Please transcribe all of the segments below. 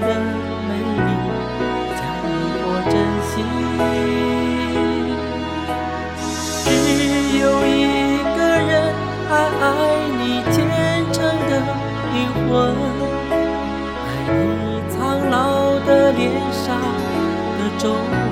的美丽，加以或珍惜。只有一个人还爱你虔诚的灵魂，爱你苍老的脸上的皱纹。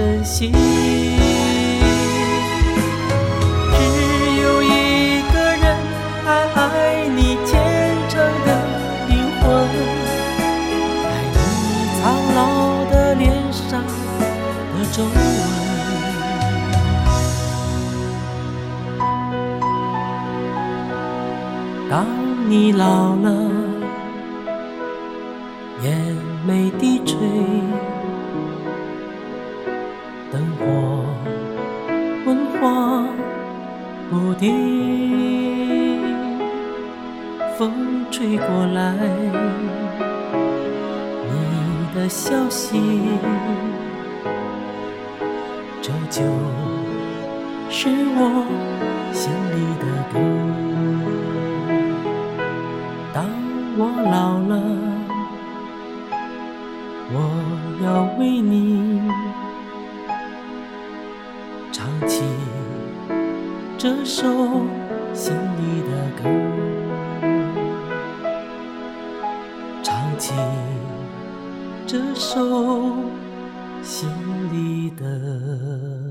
珍惜。只有一个人还爱你虔诚的灵魂，爱你苍老的脸上的皱纹。当你老了，眼眉低垂，不定，风吹过来，你的消息，这就是我心里的歌。当我老了，我要为你唱起这首心里的歌，唱起这首心里的歌。